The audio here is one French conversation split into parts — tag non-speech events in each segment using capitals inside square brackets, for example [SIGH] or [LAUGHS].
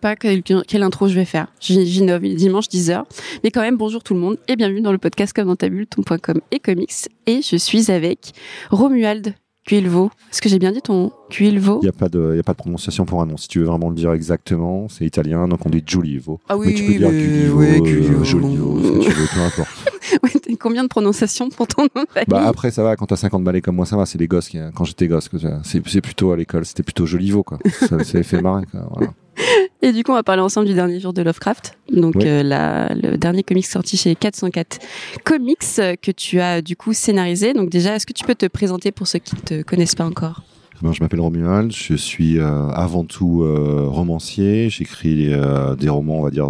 pas quelle, quelle intro je vais faire. J'innove, dimanche 10h. Mais quand même, bonjour tout le monde et bienvenue dans le podcast Comme dans ta bulle, ton point com et comics. Et je suis avec Romuald Cuilvo. Est-ce que j'ai bien dit ton Cuilvo Il n'y a, pas de, y a pas de prononciation pour un nom. Si tu veux vraiment le dire exactement, c'est italien, donc on dit Giulivo. Ah oui, mais tu peux dire mais- Culivo, ouais, euh, ce que tu veux, peu importe. [LAUGHS] Ouais, combien de prononciations pour ton nom Bah après ça va, quand t'as 50 balais comme moi ça va, c'est les gosses qui, quand j'étais gosse, c'est c'est plutôt à l'école, c'était plutôt Jolivo quoi. Ça, ça fait marrer quoi. Voilà. [LAUGHS] Et du coup, on va parler ensemble du dernier jour de Lovecraft. Donc, Oui. euh, la- le dernier comics sorti chez 404 Comics euh, que tu as du coup scénarisé. Donc déjà, est-ce que tu peux te présenter pour ceux qui ne te connaissent pas encore? Ben, je m'appelle Romuald, je suis euh, avant tout euh, romancier, j'écris euh, des romans on va dire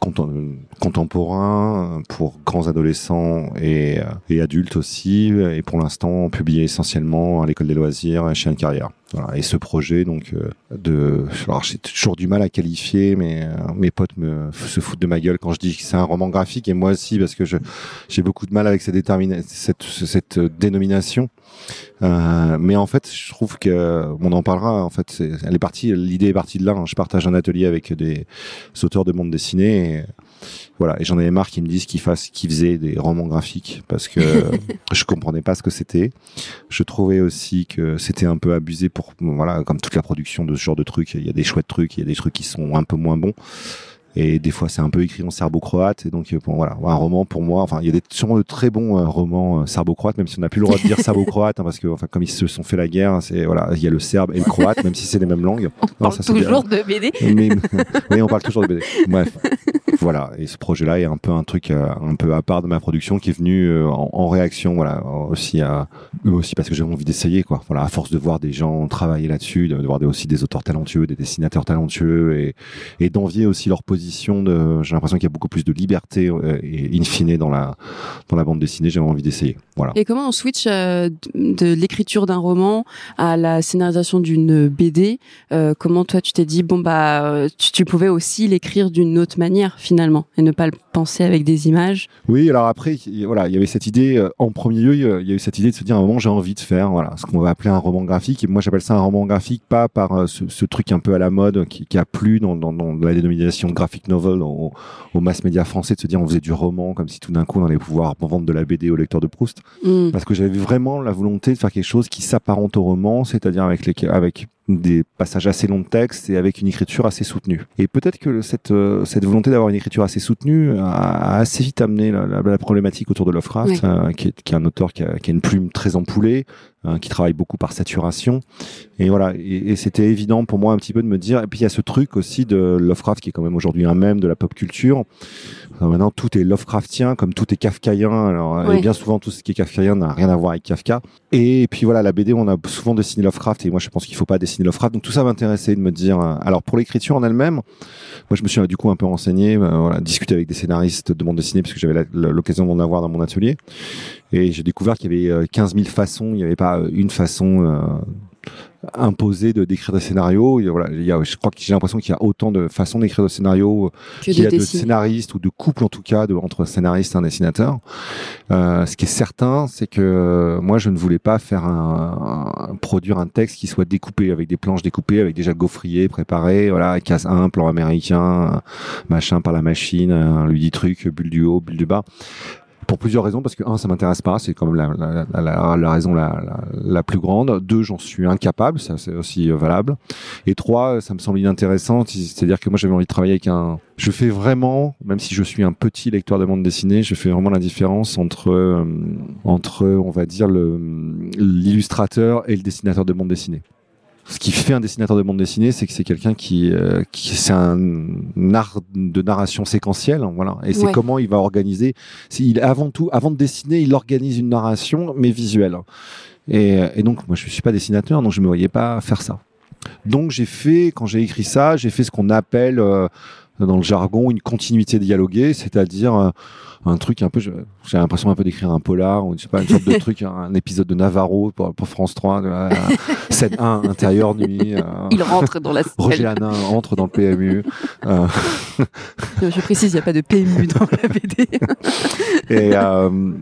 contem- contemporains pour grands adolescents et, et adultes aussi, et pour l'instant publié essentiellement à l'école des loisirs et chez Anne Carrière. Voilà. Et ce projet, donc, euh, de, alors j'ai toujours du mal à qualifier, mais euh, mes potes me se foutent de ma gueule quand je dis que c'est un roman graphique, et moi aussi parce que j'ai beaucoup de mal avec cette, cette, cette dénomination. Euh, mais en fait, je trouve que on en parlera. En fait, elle est partie. L'idée est partie de là. hein. Je partage un atelier avec des auteurs de bande dessinée. Et, voilà, et j'en avais marre qu'ils me disent qu'ils fassent, qu'ils faisaient des romans graphiques parce que [LAUGHS] je comprenais pas ce que c'était. Je trouvais aussi que c'était un peu abusé pour, voilà, comme toute la production de ce genre de trucs. Il y a des chouettes trucs, il y a des trucs qui sont un peu moins bons. Et des fois, c'est un peu écrit en serbo-croate. Et donc, euh, bon, voilà, un roman pour moi. Enfin, il y a des, sûrement de très bons euh, romans euh, serbo-croates, même si on n'a plus le droit de dire serbo-croate, hein, parce que, enfin, comme ils se sont fait la guerre, c'est voilà, il y a le serbe et le croate, même si c'est les mêmes langues. On Non, parle ça, toujours de BD. Mais, [LAUGHS] oui, on parle toujours de BD. Bref. Voilà. Et ce projet-là est un peu un truc euh, un peu à part de ma production qui est venu euh, en, en réaction, voilà, aussi à, aussi parce que j'avais envie d'essayer, quoi. Voilà, à force de voir des gens travailler là-dessus, de, de voir des- aussi des auteurs talentueux, des dessinateurs talentueux et, et d'envier aussi leur position de, j'ai l'impression qu'il y a beaucoup plus de liberté, euh, et in fine dans la, dans la bande dessinée, j'avais envie d'essayer. Voilà. Et comment on switch euh, de, l'écriture d'un roman à la scénarisation d'une BD Euh, Comment toi tu t'es dit bon bah tu, tu pouvais aussi l'écrire d'une autre manière finalement et ne pas le penser avec des images? Oui, alors après, il- voilà, il y avait cette idée, en premier lieu, il y a- eu cette idée de se dire à un moment, j'ai envie de faire, voilà, ce qu'on va appeler un roman graphique. Et moi, j'appelle ça un roman graphique, pas par ce, ce truc un peu à la mode qui, qui a plu dans, dans, dans la dénomination de graphic novel au, au mass média français, de se dire on faisait du roman, comme si tout d'un coup on allait pouvoir vendre de la BD au lecteur de Proust. Hmm. Parce que j'avais vraiment la volonté de faire quelque chose qui s'apparente au roman, c'est-à-dire avec, les, avec des passages assez longs de texte et avec une écriture assez soutenue. Et peut-être que cette, euh, cette volonté d'avoir une écriture assez soutenue a, assez vite amené la, la- la problématique autour de Lovecraft, euh, qui, est, qui est un auteur qui a, qui a une plume très ampoulée, euh, qui travaille beaucoup par saturation. Et voilà, et, et c'était évident pour moi un petit peu de me dire, et puis il y a ce truc aussi de Lovecraft qui est quand même aujourd'hui un mème de la pop culture. Alors maintenant, tout est Lovecraftien, comme tout est kafkaïen. Alors, Ouais. et bien souvent, tout ce qui est kafkaïen n'a rien à voir avec Kafka. Et puis voilà, la BD, on a souvent dessiné Lovecraft, et moi, je pense qu'il faut pas dessiner Lovecraft. Donc tout ça m'intéressait de me dire. euh, Alors pour l'écriture en elle-même, moi, je me suis euh, du coup un peu renseigné, euh, voilà, discuté avec des scénaristes de bande dessinée, parce que j'avais l'occasion d'en avoir dans mon atelier. Et j'ai découvert qu'il y avait euh, 15 000 façons. Il n'y avait pas une façon. euh, imposée de d'écrire des scénarios il y a, voilà il y a, je crois que j'ai l'impression qu'il y a autant de façons d'écrire des scénarios qu'il y a de scénaristes ou de couples en tout cas de, entre un scénariste et un dessinateur. Euh, ce qui est certain, c'est que euh, moi je ne voulais pas faire un, un- produire un texte qui soit découpé avec des planches découpées, avec déjà gaufrier préparé, voilà, case 1, plan américain, machin par la machine, un lui dit truc, bulle du haut, bulle du bas. Pour plusieurs raisons, parce que un, ça m'intéresse pas, c'est quand même la, raison la, plus grande. Deux, j'en suis incapable, ça c'est aussi euh, valable. Et trois, ça me semble inintéressant, c'est-à-dire que moi j'avais envie de travailler avec un. Je fais vraiment, même si je suis un petit lecteur de bande dessinée, je fais vraiment la différence entre euh, entre, on va dire l'illustrateur et le dessinateur de bande dessinée. Ce qui fait un dessinateur de bande dessinée, c'est que c'est quelqu'un qui, euh, qui c'est un art de narration séquentielle, voilà. Et c'est Ouais. comment il va organiser. S'il avant tout, avant de dessiner, il organise une narration, mais visuelle. Et, et donc, moi, je suis pas dessinateur, donc je me voyais pas faire ça. Donc, j'ai fait, quand j'ai écrit ça, j'ai fait ce qu'on appelle, euh, dans le jargon une continuité dialoguée, c'est-à-dire un truc un peu, j'ai l'impression un peu d'écrire un polar ou je sais pas, une sorte de [LAUGHS] truc, un, épisode de Navarro pour, France 3, de, euh, 7 1 intérieur nuit. Euh, il rentre dans la [LAUGHS] Roger Hanin entre dans le PMU. Euh. Je précise, il n'y a pas de PMU dans la [LAUGHS] BD. et, euh,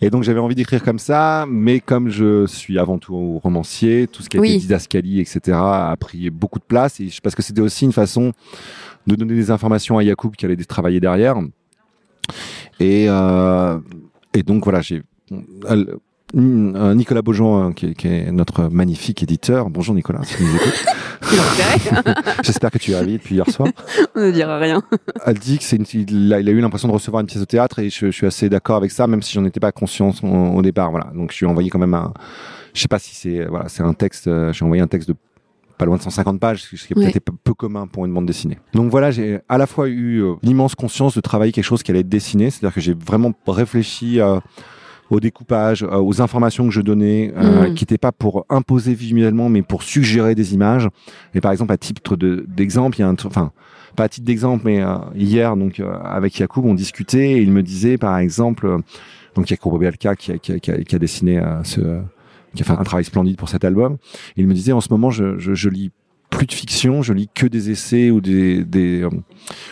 et donc j'avais envie d'écrire comme ça, mais comme je suis avant tout romancier, tout ce qui a été didascalie, etc., a pris beaucoup de place, et parce que c'était aussi une façon de donner des informations à Yacoub qui allait travailler derrière. Et, euh, et donc voilà, j'ai euh, Nicolas Beaujean, qui, est notre magnifique éditeur. Bonjour Nicolas, si tu nous écoutes. [LAUGHS] J'espère que tu es ravi depuis hier soir. On ne dira rien. Elle dit que c'est il, a, eu l'impression de recevoir une pièce de théâtre et je, suis assez d'accord avec ça, même si j'en étais pas conscient au, départ. Voilà. Donc je lui ai envoyé quand même un, je sais pas si c'est, voilà, c'est un texte, euh, j'ai envoyé un texte de pas loin de 150 pages, ce qui est peut-être peu commun pour une bande dessinée. Donc voilà, j'ai à la fois eu euh, l'immense conscience de travailler quelque chose qui allait être dessiné, c'est-à-dire que j'ai vraiment réfléchi euh, au découpage, euh, aux informations que je donnais, mm. qui n'étaient pas pour imposer visuellement, mais pour suggérer des images. Et par exemple, à titre d'exemple, il y a un, enfin, pas à titre d'exemple, mais hier, donc avec Yacoub, on discutait et il me disait, par exemple, donc Yacoub Belka qui, qui, qui, qui a dessiné ce qui a fait un travail splendide pour cet album. il me disait en ce moment, je, je, je lis plus de fiction, je lis que des essais ou des, des euh,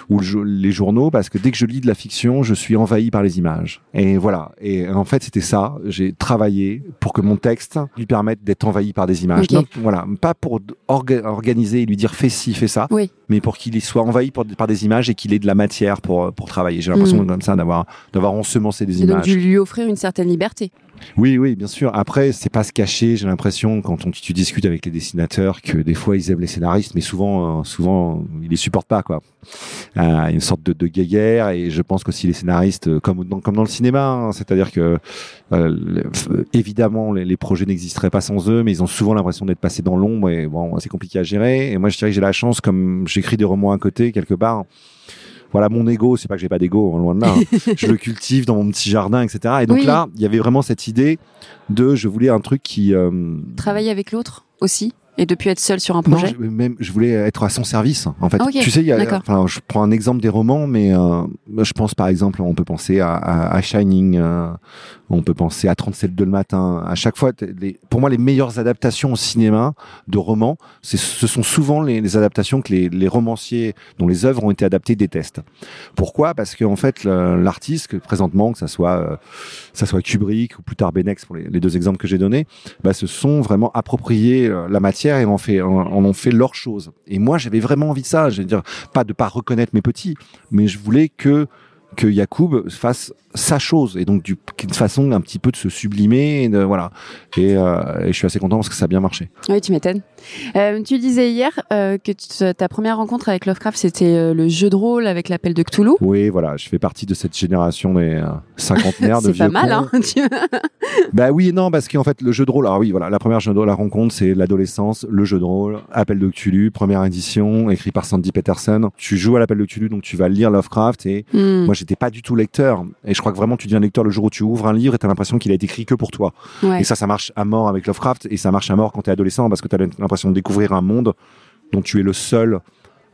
ou les journaux parce que dès que je lis de la fiction, je suis envahi par les images. Et voilà. Et en fait, c'était ça. J'ai travaillé pour que mon texte lui permette d'être envahi par des images. voilà, pas pour organiser et lui dire fais ci, fais ça, oui. mais pour qu'il soit envahi par, des images et qu'il ait de la matière pour pour travailler. J'ai l'impression mm. comme ça d'avoir d'avoir ensemencé des images. Donc, lui offrir une certaine liberté. Oui, oui, bien sûr. Après, c'est pas se cacher. J'ai l'impression quand on, tu discutes avec les dessinateurs que des fois ils aiment les scénaristes, mais souvent, euh, souvent ils les supportent pas, quoi. Euh, une sorte de, de guéguerre. Et je pense qu'aussi les scénaristes, euh, comme dans, comme dans le cinéma, hein, c'est-à-dire que euh, évidemment les, les projets n'existeraient pas sans eux, mais ils ont souvent l'impression d'être passés dans l'ombre. Et bon, c'est compliqué à gérer. Et moi, je dirais que j'ai la chance, comme j'écris des romans à côté quelque part voilà mon ego c'est pas que j'ai pas d'ego hein, loin de là hein. [LAUGHS] je le cultive dans mon petit jardin etc et donc là il y avait vraiment cette idée de je voulais un truc qui euh... travailler avec l'autre aussi? Et depuis être seul sur un projet non, je, même je voulais être à son service en fait tu sais y a, enfin je prends un exemple des romans mais euh, je pense par exemple on peut penser à, à, à Shining euh, on peut penser à 37 de le matin. À chaque fois, les, pour moi, les meilleures adaptations au cinéma de romans, ce sont souvent les, les adaptations que les, les, romanciers dont les œuvres ont été adaptées détestent. Pourquoi? Parce qu'en fait, l'artiste, présentement, que ça soit, euh, ça soit Kubrick ou plus tard Benex pour les, deux exemples que j'ai donnés, bah, se sont vraiment appropriés la matière et en fait, ont fait leur chose. Et moi, j'avais vraiment envie de ça. Je veux dire, pas de pas reconnaître mes petits, mais je voulais que que Yacoub fasse sa chose et donc d'une façon un petit peu de se sublimer et de, voilà. Et, euh, et, je suis assez content parce que ça a bien marché. Oui tu m'étonnes. Euh, tu disais hier euh, que ta première rencontre avec Lovecraft c'était le jeu de rôle avec l'appel de Cthulhu. Oui voilà. Je fais partie de cette génération des cinquantenaires [LAUGHS] de vieux c'est pas mal hein [LAUGHS] bah oui non parce qu'en fait le jeu de rôle alors oui voilà. La première jeu de rôle la rencontre c'est l'adolescence le jeu de rôle appel de Cthulhu première édition écrit par Sandy Peterson. Tu joues à l'appel de Cthulhu donc tu vas lire Lovecraft et hmm. moi j'étais pas du tout lecteur et je crois que vraiment tu deviens lecteur le jour où tu ouvres un livre et tu as l'impression qu'il a été écrit que pour toi. Ouais. Et ça, ça marche à mort avec Lovecraft et ça marche à mort quand tu es adolescent parce que tu as l'impression de découvrir un monde dont tu es le seul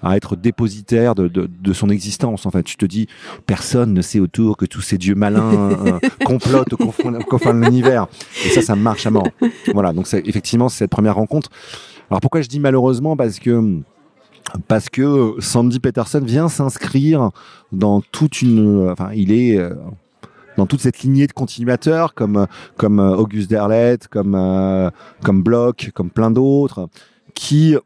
à être dépositaire de, de, de, son existence. En fait, tu te dis, personne ne sait autour que tous ces dieux malins euh, [LAUGHS] complotent au confin, de l'univers. Et ça, ça marche à mort. Voilà. Donc, c'est effectivement cette première rencontre. Alors, pourquoi je dis malheureusement? Parce que parce que Sandy Peterson vient s'inscrire dans toute une, enfin, il est euh, dans toute cette lignée de continuateurs comme comme euh, Auguste Derlet, comme euh, comme Bloch, comme plein d'autres, qui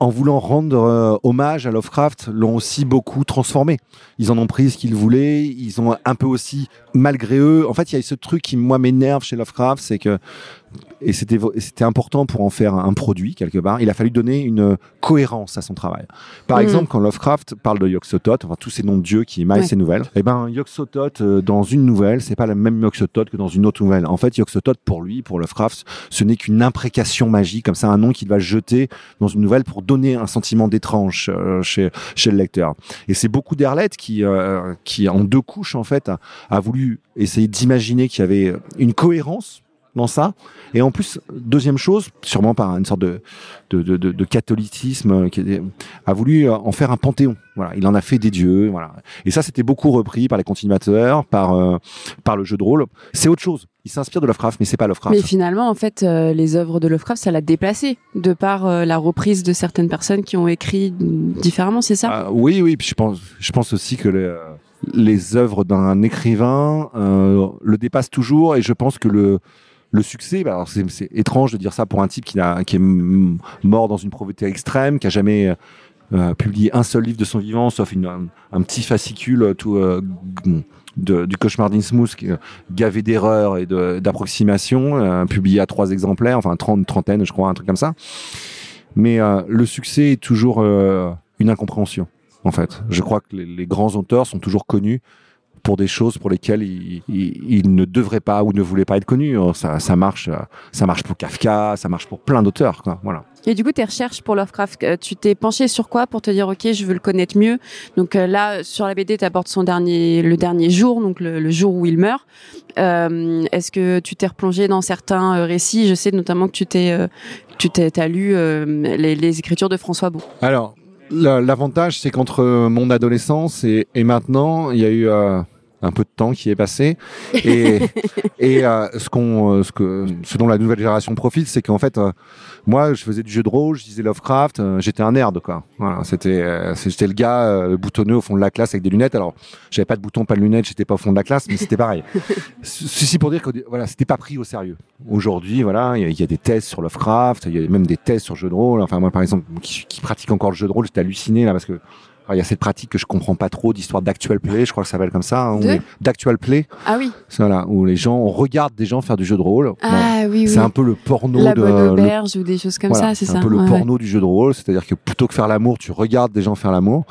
en voulant rendre hommage à Lovecraft, l'ont aussi beaucoup transformé. Ils en ont pris ce qu'ils voulaient, ils ont un peu aussi, malgré eux, en fait, il y a ce truc qui, moi, m'énerve chez Lovecraft, c'est que et c'était c'était important pour en faire un produit quelque part. Il a fallu donner une cohérence à son travail. Par mmh. exemple, quand Lovecraft parle de Yog-Sothoth, enfin tous ces noms de dieux qui émaillent ouais. ses nouvelles, eh ben Yog-Sothoth euh, dans une nouvelle, c'est pas la même Yog-Sothoth que dans une autre nouvelle. En fait, Yog-Sothoth pour lui, pour Lovecraft, ce n'est qu'une imprécation magique, comme ça un nom qu'il va jeter dans une nouvelle pour donner un sentiment d'étrange euh, chez chez le lecteur. Et c'est beaucoup d'Herlet qui euh, qui en deux couches en fait a, a voulu essayer d'imaginer qu'il y avait une cohérence complètement ça. Et en plus, deuxième chose, sûrement par une sorte de, de, de, de catholicisme, qui a voulu en faire un panthéon. Voilà, il en a fait des dieux. Voilà. Et ça, c'était beaucoup repris par les continuateurs, par euh, par le jeu de rôle. C'est autre chose. Il s'inspire de Lovecraft, mais c'est pas Lovecraft. Mais finalement, en fait, euh, les œuvres de Lovecraft, ça l'a déplacé de par euh, la reprise de certaines personnes qui ont écrit différemment, c'est ça? Ah, Oui, oui. Puis je pense, je pense aussi que les, les œuvres d'un écrivain le dépassent toujours, et je pense que le le succès, bah, alors c'est, étrange de dire ça pour un type qui, a, qui est mort dans une pauvreté extrême, qui a jamais euh, publié un seul livre de son vivant, sauf une, un, petit fascicule euh, tout euh, de, du cauchemar d'Innsmouth gavé d'erreurs et d'approximations, publié à trois exemplaires, enfin trente, trentaine, je crois, un truc comme ça. Mais le succès est toujours une incompréhension, en fait. Je crois que les, les grands auteurs sont toujours connus pour des choses pour lesquelles il, il, ne devrait pas ou ne voulait pas être connu. Oh, ça, ça marche, ça marche pour Kafka, ça marche pour plein d'auteurs. Voilà. Et du coup, tes recherches pour Lovecraft, euh, tu t'es penché sur quoi pour te dire ok, je veux le connaître mieux? Donc euh, là, sur la BD, tu apportes son dernier, le dernier jour, donc le, jour où il meurt. Euh, Est-ce que tu t'es replongé dans certains euh, récits? Je sais notamment que tu t'es, tu t'es, as lu les, les, écritures de François Beau. Alors, L'avantage, c'est qu'entre mon adolescence et, maintenant, il y a eu euh, un peu de temps qui est passé. Et, [LAUGHS] et euh, ce qu'on euh, ce que ce dont la nouvelle génération profite c'est qu'en fait euh, moi je faisais du jeu de rôle je disais Lovecraft j'étais un nerd quoi. Voilà c'était j'étais le gars boutonneux au fond de la classe avec des lunettes. Alors j'avais pas de bouton pas de lunettes j'étais pas au fond de la classe mais c'était pareil. [LAUGHS] Ceci pour dire que voilà c'était pas pris au sérieux. Aujourd'hui voilà il y, a des thèses sur Lovecraft il y a même des thèses sur jeu de rôle. Enfin moi par exemple qui, qui pratique encore le jeu de rôle j'étais halluciné là parce que il y a cette pratique que je comprends pas trop d'histoire d'actual play, je crois que ça s'appelle comme ça, hein, d'actual play. Ah oui. Voilà, où les gens regardent des gens faire du jeu de rôle. Ah oui, oui. C'est un peu le porno La de bonne auberge ou des choses comme ça, c'est ça. C'est un peu le porno du jeu de rôle, c'est-à-dire que plutôt que faire l'amour, tu regardes des gens faire l'amour.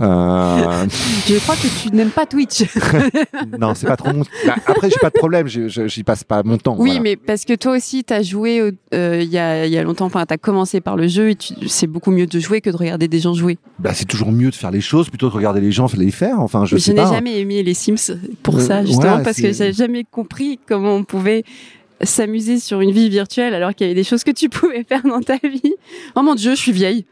Euh... je crois que tu n'aimes pas Twitch. [LAUGHS] non, c'est pas trop mon. Bah, après, j'ai pas de problème, j'y passe pas mon temps. Oui, mais parce que toi aussi, tu as joué euh, il y, a, y a longtemps. Enfin, as commencé par le jeu et c'est beaucoup mieux de jouer que de regarder des gens jouer. Bah, c'est toujours mieux de faire les choses plutôt que de regarder les gens les faire. Enfin, je, je n'ai jamais aimé les Sims pour euh, ça justement parce que j'ai jamais compris comment on pouvait s'amuser sur une vie virtuelle alors qu'il y avait des choses que tu [LAUGHS] pouvais faire dans ta vie. Oh mon dieu, je suis vieille.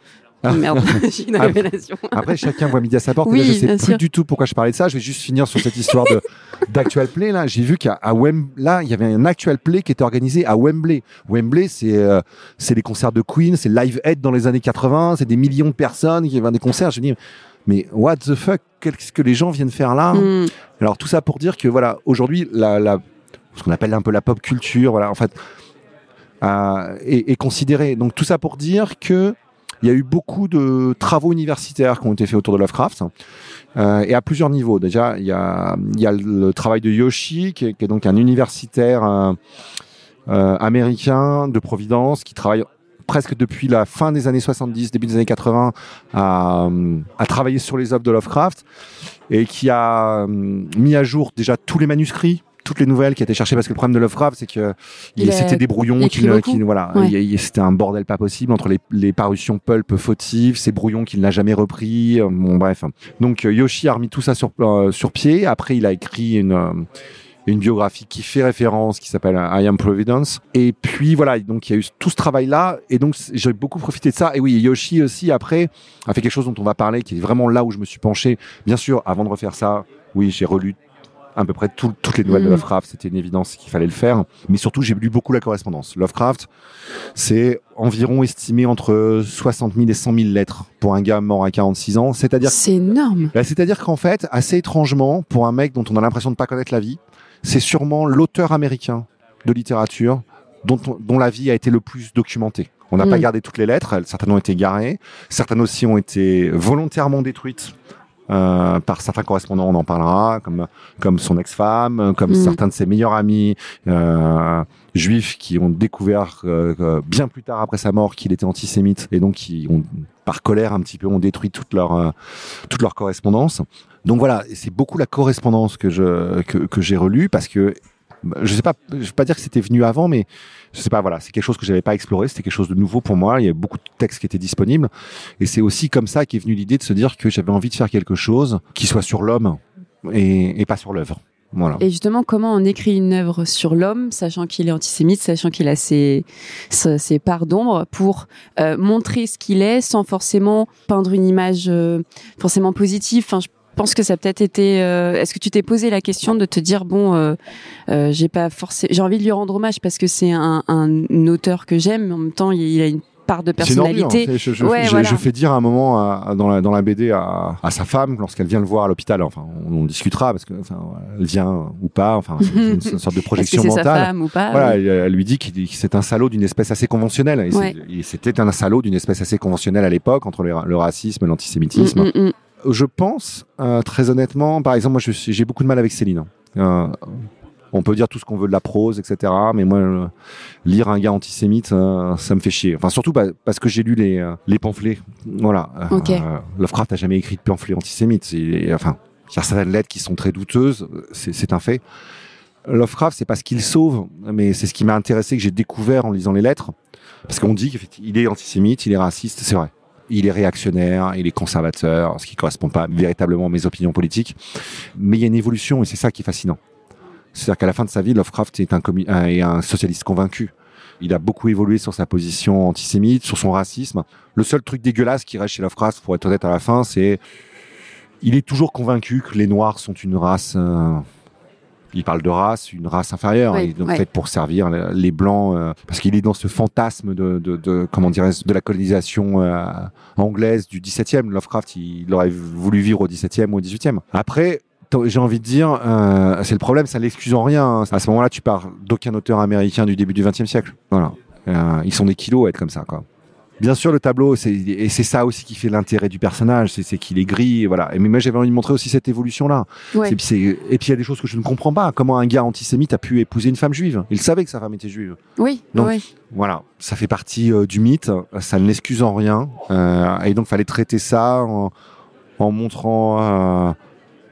Oh merde, [LAUGHS] j'ai une révélation. Après, chacun voit midi à sa porte. Oui, je sais plus du tout pourquoi je parlais de ça. Je vais juste finir sur cette histoire de [LAUGHS] d'actual play. Là, j'ai vu qu'à Wembley, là, il y avait un actual play qui était organisé à Wembley. Wembley, c'est euh, c'est les concerts de Queen, c'est Live Aid dans les années 80, c'est des millions de personnes qui vont des concerts. Je dis, mais what the fuck, qu'est-ce que les gens viennent faire là? Hmm. Alors tout ça pour dire que voilà, aujourd'hui, la, la, ce qu'on appelle un peu la pop culture, voilà, en fait, euh, est, est considérée. Donc tout ça pour dire que il y a eu beaucoup de travaux universitaires qui ont été faits autour de Lovecraft. Euh, et à plusieurs niveaux. Déjà, il y a, le travail de Yoshi, qui est, donc un universitaire euh, euh, américain de Providence, qui travaille presque depuis la fin des années 70, début des années 80, à, travailler sur les œuvres de Lovecraft, et qui a mis à jour déjà tous les manuscrits toutes les nouvelles qui étaient cherchées parce que le problème de Lovecraft c'est que c'était des brouillons qui, voilà c'était un bordel pas possible entre les, les parutions pulp fautives ces brouillons qu'il n'a jamais repris euh, bon bref donc euh, Yoshi a remis tout ça sur euh, sur pied après il a écrit une une biographie qui fait référence, qui s'appelle I Am Providence. Et puis voilà, donc il y a eu tout ce travail-là, et donc j'ai beaucoup profité de ça. Et oui, Yoshi aussi après a fait quelque chose dont on va parler, qui est vraiment là où je me suis penché. Bien sûr, avant de refaire ça, oui, j'ai relu à peu près toutes les nouvelles de mm. Lovecraft. C'était une évidence qu'il fallait le faire. Mais surtout, j'ai lu beaucoup la correspondance. Lovecraft, c'est environ estimé entre 60 000 et 100 000 lettres pour un gars mort à 46 ans. C'est-à-dire. C'est énorme. Bah, c'est-à-dire qu'en fait, assez étrangement, pour un mec dont on a l'impression de pas connaître la vie, c'est sûrement l'auteur américain de littérature dont, dont la vie a été le plus documentée. On n'a pas mm. gardé toutes les lettres, certaines ont été garées, certaines aussi ont été volontairement détruites euh, par certains correspondants, on en parlera, comme comme son ex-femme, comme mm. certains de ses meilleurs amis euh, juifs qui ont découvert euh, bien plus tard après sa mort qu'il était antisémite et donc qui ont par colère un petit peu ont détruit toute leur euh, toute leur correspondance. Donc voilà, c'est beaucoup la correspondance que je que, que j'ai relue parce que je sais pas, je vais pas dire que c'était venu avant, mais je sais pas, voilà, c'est quelque chose que j'avais pas exploré, c'était quelque chose de nouveau pour moi. Il y a beaucoup de textes qui étaient disponibles, et c'est aussi comme ça qu'est venue l'idée de se dire que j'avais envie de faire quelque chose qui soit sur l'homme et, pas sur l'œuvre. Voilà. Et justement, comment on écrit une œuvre sur l'homme, sachant qu'il est antisémite, sachant qu'il a ses, ses, parts d'ombre, pour euh, montrer ce qu'il est, sans forcément peindre une image euh, forcément positive? Pense que ça a peut-être été. euh, Est-ce que tu t'es posé la question de te dire bon, euh, euh, j'ai pas forcément, j'ai envie de lui rendre hommage parce que c'est un, un auteur que j'aime, mais en même temps, il il a une part de une personnalité. je, je- Ouais, je- voilà. je fais dire à un moment à- à- dans, la, dans la BD à, à sa femme lorsqu'elle vient le voir à l'hôpital. Enfin, on, on discutera parce que enfin, elle vient ou pas. Enfin, c'est une, une sorte de [LAUGHS] projection c'est sa mentale. femme ou pas Voilà, Oui. elle, elle lui dit qu'il qu'il- c'est un salaud d'une espèce assez conventionnelle. Et Ouais. c'était un salaud d'une espèce assez conventionnelle à l'époque entre le, le racisme et l'antisémitisme. Mm, mm, mm. Je pense, euh, très honnêtement, par exemple, moi j'ai beaucoup de mal avec Céline. Euh, on peut dire tout ce qu'on veut de la prose, etc. Mais moi, euh, lire un gars antisémite, euh, ça me fait chier. Enfin, surtout pa- parce que j'ai lu les, euh, les pamphlets. Voilà. Euh, Ok. Lovecraft n'a jamais écrit de pamphlet antisémite. C'est- Enfin, il y a certaines lettres qui sont très douteuses, c'est c'est un fait. Lovecraft, c'est pas ce qu'il sauve, mais c'est ce qui m'a intéressé, que j'ai découvert en lisant les lettres. Parce qu'on dit qu'il est antisémite, il est raciste, c'est vrai. Il est réactionnaire, il est conservateur, ce qui correspond pas véritablement à mes opinions politiques. Mais il y a une évolution et c'est ça qui est fascinant. C'est-à-dire qu'à la fin de sa vie, Lovecraft est un- est un socialiste convaincu. Il a beaucoup évolué sur sa position antisémite, sur son racisme. Le seul truc dégueulasse qui reste chez Lovecraft, pour être honnête à la fin, c'est il est toujours convaincu que les Noirs sont une race. euh, il parle de race, une race inférieure, Oui, et donc ouais. faite pour servir les- blancs, euh, parce qu'il est dans ce fantasme de, de, de comment de la colonisation euh, anglaise du 17e. Lovecraft, il, il aurait voulu vivre au 17e ou au 18e. Après, j'ai envie de dire, euh, c'est le problème, ça l'excuse en rien. hein. À ce moment-là, tu parles d'aucun auteur américain du début du 20e siècle. Voilà. Ils sont des kilos à être comme ça, quoi. Bien sûr, le tableau, c'est, et c'est ça aussi qui fait l'intérêt du personnage, c'est, qu'il est gris, voilà. Et mais moi, j'avais envie de montrer aussi cette évolution-là. Ouais. Et puis, il y a des choses que je ne comprends pas. Comment un gars antisémite a pu épouser une femme juive? Il savait que sa femme était juive. Oui, Donc, oui. Voilà, ça fait partie euh, du mythe, ça ne l'excuse en rien. Euh, et donc, fallait traiter ça en, en montrant euh,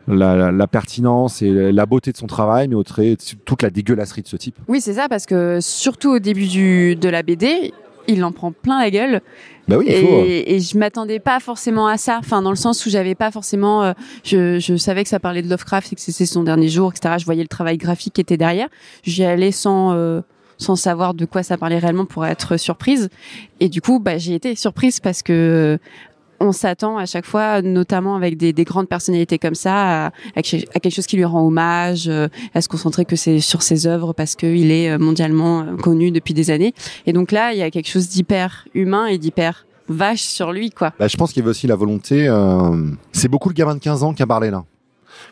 la, la- la pertinence et la beauté de son travail, mais au trait toute la dégueulasserie de ce type. Oui, c'est ça, parce que surtout au début du, de la BD, il en prend plein la gueule. Bah oui, il faut. Et, et je m'attendais pas forcément à ça. Enfin, dans le sens où j'avais pas forcément. euh, je, je savais que ça parlait de Lovecraft et que c'était son dernier jour, etc. Je voyais le travail graphique qui était derrière. J'y allais sans. euh, sans savoir de quoi ça parlait réellement pour être surprise et du coup bah j'ai été surprise parce que on s'attend à chaque fois, notamment avec des, des grandes personnalités comme ça, à, à quelque chose qui lui rend hommage, euh, à se concentrer que c'est sur ses œuvres parce qu'il est euh, mondialement euh, connu depuis des années. Et donc là, il y a quelque chose d'hyper humain et d'hyper vache sur lui, quoi. Bah, je pense qu'il y avait aussi la volonté. euh, c'est beaucoup le gamin de 15 ans qui a parlé là.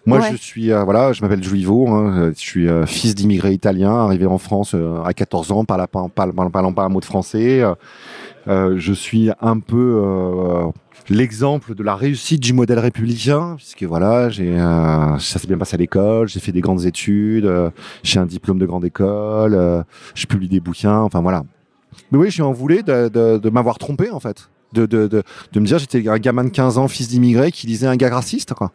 Moi, Ouais. je suis, euh, voilà, je m'appelle Juivo, hein, je suis euh, fils d'immigrés italiens, arrivé en France euh, à 14 ans, parlant pas, parlant, pas un mot de français. Je suis un peu euh, l'exemple de la réussite du modèle républicain, puisque voilà, j'ai, euh, ça s'est bien passé à l'école, j'ai fait des grandes études, euh, j'ai un diplôme de grande école, euh, je publie des bouquins, enfin voilà. Mais oui, je suis en voulu de, de, de m'avoir trompé en fait, de, de, de, de me dire j'étais un gamin de 15 ans, fils d'immigré, qui lisait un gars raciste quoi.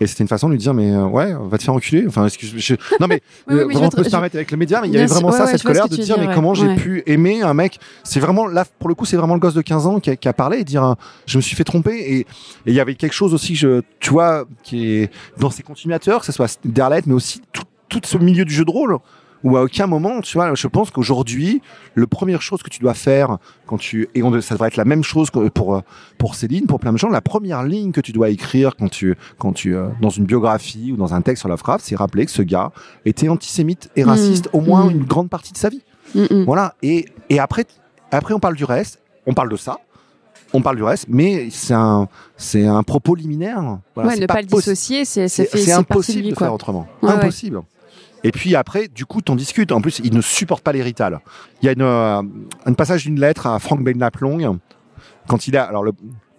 Et c'était une façon de lui dire mais euh, ouais, va te faire enculer. Enfin, excuse, je... non mais, [LAUGHS] Oui, oui, euh, mais vraiment, on peut se permettre avec le média, mais il y avait vraiment ouais, ça, ouais, cette colère de dire mais comment j'ai pu aimer un mec? C'est vraiment là pour le coup, c'est vraiment le gosse de 15 ans qui a, qui a parlé et dire euh, je me suis fait tromper et il y avait quelque chose aussi je, tu vois, qui est dans ses continuateurs, que ce soit Derlet, mais aussi tout, tout ce milieu du jeu de rôle où à aucun moment, tu vois, je pense qu'aujourd'hui, le première chose que tu dois faire quand tu et on, ça devrait être la même chose pour pour Céline, pour plein de gens, la première ligne que tu dois écrire quand tu quand tu euh, dans une biographie ou dans un texte sur Lovecraft, c'est rappeler que ce gars était antisémite et raciste au moins mmh. une grande partie de sa vie. Mm, mm. Voilà. Et et après après on parle du reste, on parle de ça. On parle du reste, mais c'est un, c'est un propos liminaire. Voilà, ouais, ne pas, le dissocier, c'est de impossible lui, de faire autrement. Ouais, ouais. Et puis après, du coup, t'en discutes. En plus, il ne supporte pas l'héritage. Il y a une, euh, un passage d'une lettre à Frank Belknap-Long quand il a. Alors, le,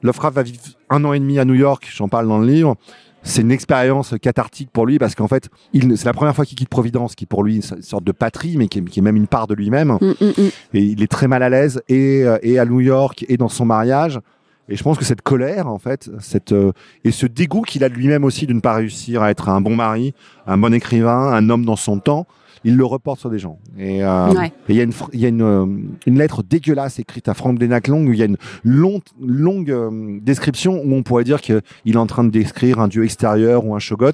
Lovecraft va vivre un an et demi à New York. J'en parle dans le livre. C'est une expérience cathartique pour lui parce qu'en fait, c'est la première fois qu'il quitte Providence, qui pour lui est une sorte de patrie, mais qui est, qui est même une part de lui-même Mm, mm, mm. et il est très mal à l'aise et, euh, et à New York et dans son mariage. Et je pense que cette colère, en fait, cette, euh, et ce dégoût qu'il a de lui-même aussi de ne pas réussir à être un bon mari, un bon écrivain, un homme dans son temps, il le reporte sur des gens. Et euh, Ouais. il y a, une, y a une, euh, une lettre dégueulasse écrite à Frank Long où il y a une longue, longue euh, description où on pourrait dire qu'il est en train de décrire un dieu extérieur ou un shogot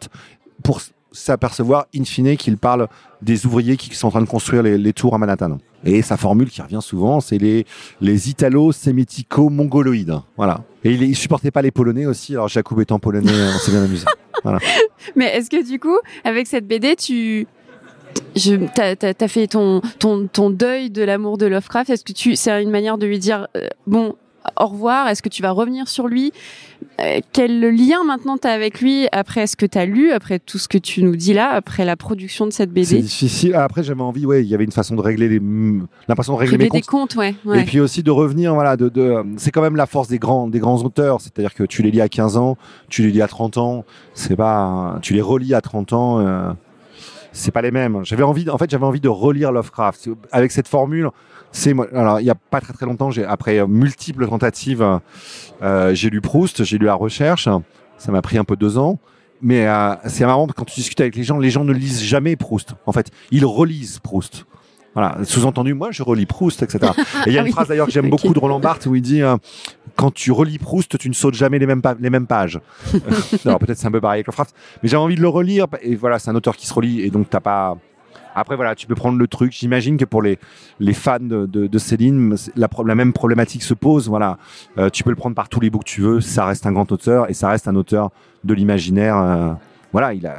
pour s'apercevoir in fine qu'il parle des ouvriers qui sont en train de construire les, tours à Manhattan. Et sa formule qui revient souvent, c'est les, les italo-sémitico-mongoloïdes. Voilà. Et il, il supportait pas les Polonais aussi. Alors Jacob étant polonais, on s'est bien amusé. [LAUGHS] Mais est-ce que du coup, avec cette BD, tu je, t'as fait ton, ton, ton deuil de l'amour de Lovecraft? Est-ce que tu, c'est une manière de lui dire, euh, bon, au revoir. Est-ce que tu vas revenir sur lui? Euh, Quel lien maintenant t'as avec lui après ce que t'as lu, après tout ce que tu nous dis là, après la production de cette C'est BD difficile. Après, j'avais envie, ouais, il y avait une façon de régler les, l'impression de régler Régler mes des comptes. comptes, ouais. ouais. Et puis aussi de revenir, voilà, de, de c'est quand même la force des grands, des grands auteurs. C'est-à-dire que tu les lis à 15 ans, tu les lis à 30 ans, c'est pas, tu les relis à 30 ans, euh, c'est pas les mêmes. J'avais envie, en fait, j'avais envie de relire Lovecraft C'est- avec cette formule. C'est moi- alors il y a pas très très longtemps, j'ai après euh, multiples tentatives, euh, j'ai lu Proust, j'ai lu La Recherche. Ça m'a pris un peu deux ans. Mais euh, c'est marrant quand tu discutes avec les gens, les gens ne lisent jamais Proust. En fait, ils relisent Proust. Voilà, sous-entendu, moi je relis Proust, etc. Et il y a [LAUGHS] Ah une phrase d'ailleurs que j'aime beaucoup de Roland Barthes où il dit euh, quand tu relis Proust, tu ne sautes jamais les mêmes, les mêmes pages. [LAUGHS] Alors peut-être c'est un peu pareil avec Lovecraft, mais j'ai envie de le relire. Et voilà, c'est un auteur qui se relit et donc t'as pas. Après voilà, tu peux prendre le truc. J'imagine que pour les les fans de, de, de Céline, la, la même problématique se pose. Voilà, Euh, tu peux le prendre par tous les bouts que tu veux. Ça reste un grand auteur et ça reste un auteur de l'imaginaire. euh, voilà, il a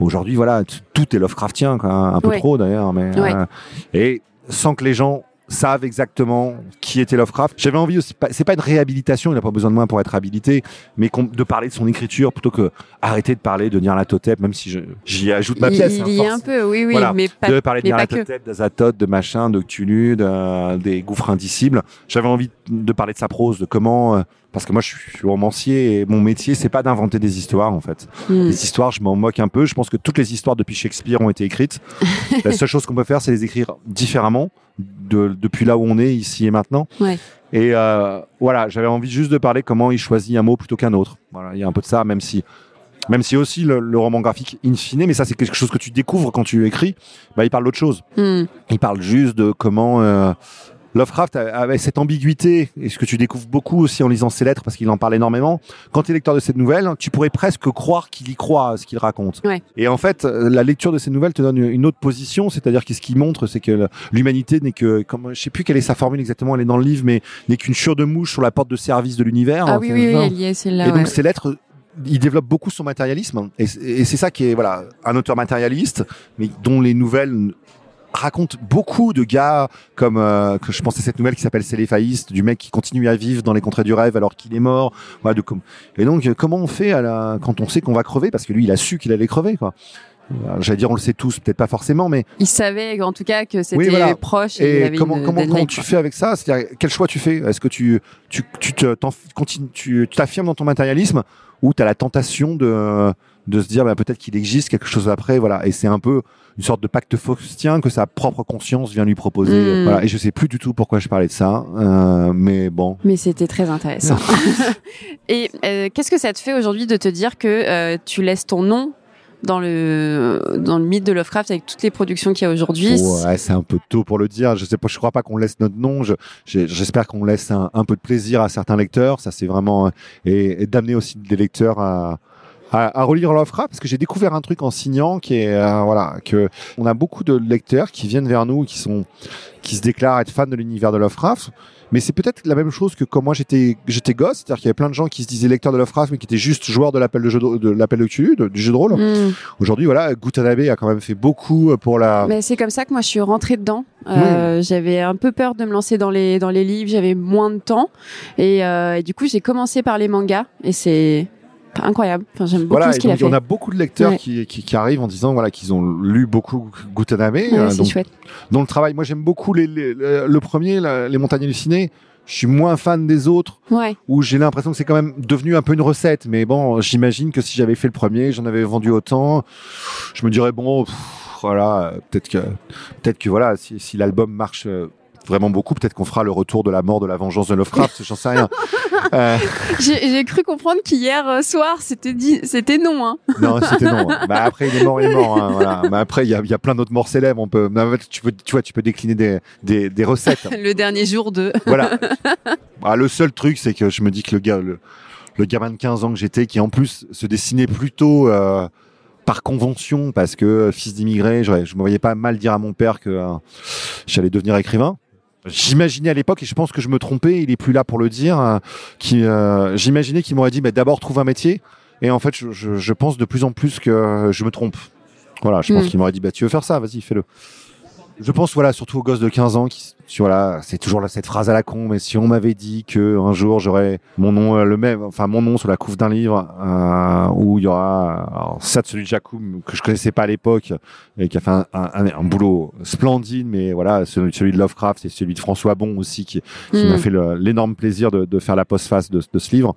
aujourd'hui voilà tout est Lovecraftien, quoi, un peu Ouais. trop d'ailleurs, mais Ouais. euh, et sans que les gens savent exactement qui était Lovecraft. J'avais envie aussi, c'est pas une réhabilitation, il n'a pas besoin de moi pour être habilité, mais de parler de son écriture plutôt que arrêter de parler de Nyarlathotep, même si j'y ajoute ma pièce. il hein, y force- un peu, oui, oui, Voilà. mais pas, de parler de. Nyarlathotep, d'Azathoth, de machin, de Cthulhu, de- des gouffres indicibles. J'avais envie de parler de sa prose, de comment, euh, parce que moi je suis romancier et mon métier c'est pas d'inventer des histoires en fait. Hmm. Les histoires, je m'en moque un peu. Je pense que toutes les histoires depuis Shakespeare ont été écrites. [LAUGHS] La seule chose qu'on peut faire, c'est les écrire différemment de, depuis là où on est, ici et maintenant. Ouais. Et euh, voilà, j'avais envie juste de parler comment il choisit un mot plutôt qu'un autre. Voilà, il y a un peu de ça, même si, même si aussi le, le roman graphique in fine, mais ça c'est quelque chose que tu découvres quand tu écris, bah, il parle d'autre chose. Hmm. Il parle juste de comment euh, Lovecraft avait cette ambiguïté, et ce que tu découvres beaucoup aussi en lisant ses lettres, parce qu'il en parle énormément. Quand tu es lecteur de cette nouvelle, tu pourrais presque croire qu'il y croit ce qu'il raconte. Ouais. Et en fait, euh, la lecture de ces nouvelles te donne une autre position, c'est-à-dire que ce qu'il montre, c'est que l'humanité n'est que, comme, je sais plus quelle est sa formule exactement, elle est dans le livre, mais n'est qu'une chure de mouche sur la porte de service de l'univers. Ah oui, oui, oui, genre. elle y est, celle-là. Et donc ouais. ces lettres, il développe beaucoup son matérialisme, et, et c'est ça qui est voilà un auteur matérialiste, mais dont les nouvelles racontent beaucoup de gars comme euh, que je pense à cette nouvelle qui s'appelle C'est l'éphaïste du mec qui continue à vivre dans les contrées du rêve alors qu'il est mort. Voilà de com- et donc euh, comment on fait à la, quand on sait qu'on va crever? Parce que lui il a su qu'il allait crever quoi. Euh, j'allais dire on le sait tous peut-être pas forcément mais Il savait en tout cas que c'était Oui, voilà. proche et, il et avait comment une comment, comment tu fais avec ça? C'est-à-dire quel choix tu fais? Est-ce que tu tu tu continues tu tu t'affirmes dans ton matérialisme ou tu as la tentation de de se dire bah, peut-être qu'il existe quelque chose après voilà. Et c'est un peu une sorte de pacte faustien que sa propre conscience vient lui proposer Mm. voilà et je sais plus du tout pourquoi je parlais de ça euh, mais bon Mais c'était très intéressant. [LAUGHS] [LAUGHS] et euh, qu'est-ce que ça te fait aujourd'hui de te dire que euh, tu laisses ton nom dans le dans le mythe de Lovecraft avec toutes les productions qu'il y a aujourd'hui? Ouais, c'est un peu tôt pour le dire. Je sais pas, je crois pas qu'on laisse notre nom. Je- J'espère qu'on laisse un, un peu de plaisir à certains lecteurs. Ça, c'est vraiment et, et d'amener aussi des lecteurs à, à, à relire Lovecraft parce que j'ai découvert un truc en signant qui est euh, voilà que on a beaucoup de lecteurs qui viennent vers nous qui sont qui se déclarent être fans de l'univers de Lovecraft. Mais c'est peut-être la même chose que quand moi j'étais j'étais gosse, c'est-à-dire qu'il y avait plein de gens qui se disaient lecteurs de Lovecraft mais qui étaient juste joueurs de l'appel de jeu de, de l'appel de Cthulhu, de- du jeu de rôle. Hmm. Aujourd'hui, voilà, Gutanabe a quand même fait beaucoup pour la Mais c'est comme ça que moi je suis rentrée dedans. Euh, J'avais un peu peur de me lancer dans les dans les livres, j'avais moins de temps et, euh, et du coup j'ai commencé par les mangas et c'est incroyable. Enfin j'aime beaucoup Voilà, ce qu'il a fait. on a beaucoup de lecteurs Ouais. qui, qui, qui arrivent en disant voilà qu'ils ont lu beaucoup Gutanabe, Ouais, euh, c'est chouette. dont le travail. Moi, j'aime beaucoup les, les- le le premier, la- les montagnes hallucinées. Je suis moins fan des autres, Ouais. où j'ai l'impression que c'est quand même devenu un peu une recette. Mais bon, j'imagine que si j'avais fait le premier, j'en avais vendu autant, je me dirais bon, pff, voilà, euh, peut-être que, peut-être que voilà, si, si l'album marche euh, vraiment beaucoup, peut-être qu'on fera le retour de la mort de la vengeance de Lovecraft, [LAUGHS] j'en sais rien. Euh, J'ai cru comprendre qu'hier euh, soir c'était dit c'était non hein. [LAUGHS] Non, c'était non. [LAUGHS] bah après, il est mort, il est mort. Hein, voilà. Mais après, il y a, y a plein d'autres morts célèbres. On peut, tu peux, tu vois, tu peux décliner des, des, des recettes. Le dernier jour de voilà. Bah, le seul truc, c'est que je me dis que le gars, le, le gamin de 15 ans que j'étais, qui en plus se dessinait plutôt euh, par convention, parce que fils d'immigré, je, je me voyais pas mal dire à mon père que j'allais devenir écrivain. J'imaginais à l'époque, et je pense que je me trompais, il est plus là pour le dire, qui, j'imaginais qu'il m'aurait dit, mais d'abord trouve un métier. Et en fait, je, je, je, pense de plus en plus que je me trompe. Voilà, je pense mm. qu'il m'aurait dit, bah, tu veux faire ça, vas-y, fais-le. Je pense, voilà, surtout aux gosses de 15 ans qui, voilà, c'est toujours là, cette phrase à la con, mais si on m'avait dit que un jour j'aurais mon nom, euh, le même, enfin, mon nom sur la couve d'un livre, euh, où il y aura, alors, ça de celui de Jacob, que je connaissais pas à l'époque, et qui a fait un, un, un, boulot splendide, mais voilà, celui, celui, de Lovecraft et celui de François Bon aussi, qui, qui m'a mm. fait l'énorme plaisir de, de, faire la postface de, de ce livre.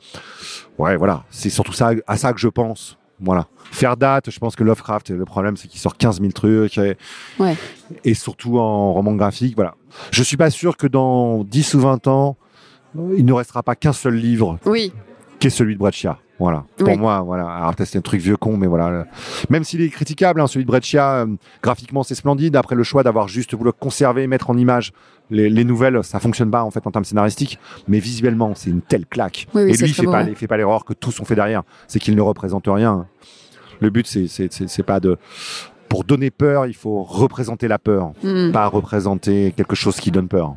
Ouais, voilà, c'est surtout ça, à ça que je pense. Voilà. Faire date, je pense que Lovecraft, le problème, c'est qu'il sort 15 000 trucs. Et, ouais. et surtout en roman graphique, voilà. Je suis pas sûr que dans 10 ou 20 ans, il ne restera pas qu'un seul livre. Oui. Qui est celui de Breccia. Voilà. Pour moi, voilà. Alors c'est un truc vieux con, mais voilà. Même s'il est critiquable, hein, celui de Breccia, euh, graphiquement c'est splendide. Après le choix d'avoir juste voulu conserver, mettre en image les, les, nouvelles, ça fonctionne pas en fait en termes scénaristiques, mais visuellement c'est une telle claque. Oui, oui, Et lui il fait, beau, pas, ouais. fait pas l'erreur que tous ont fait derrière. C'est qu'il ne représente rien. Le but c'est pas de pour donner peur, il faut représenter la peur, Mm. pas représenter quelque chose qui donne peur.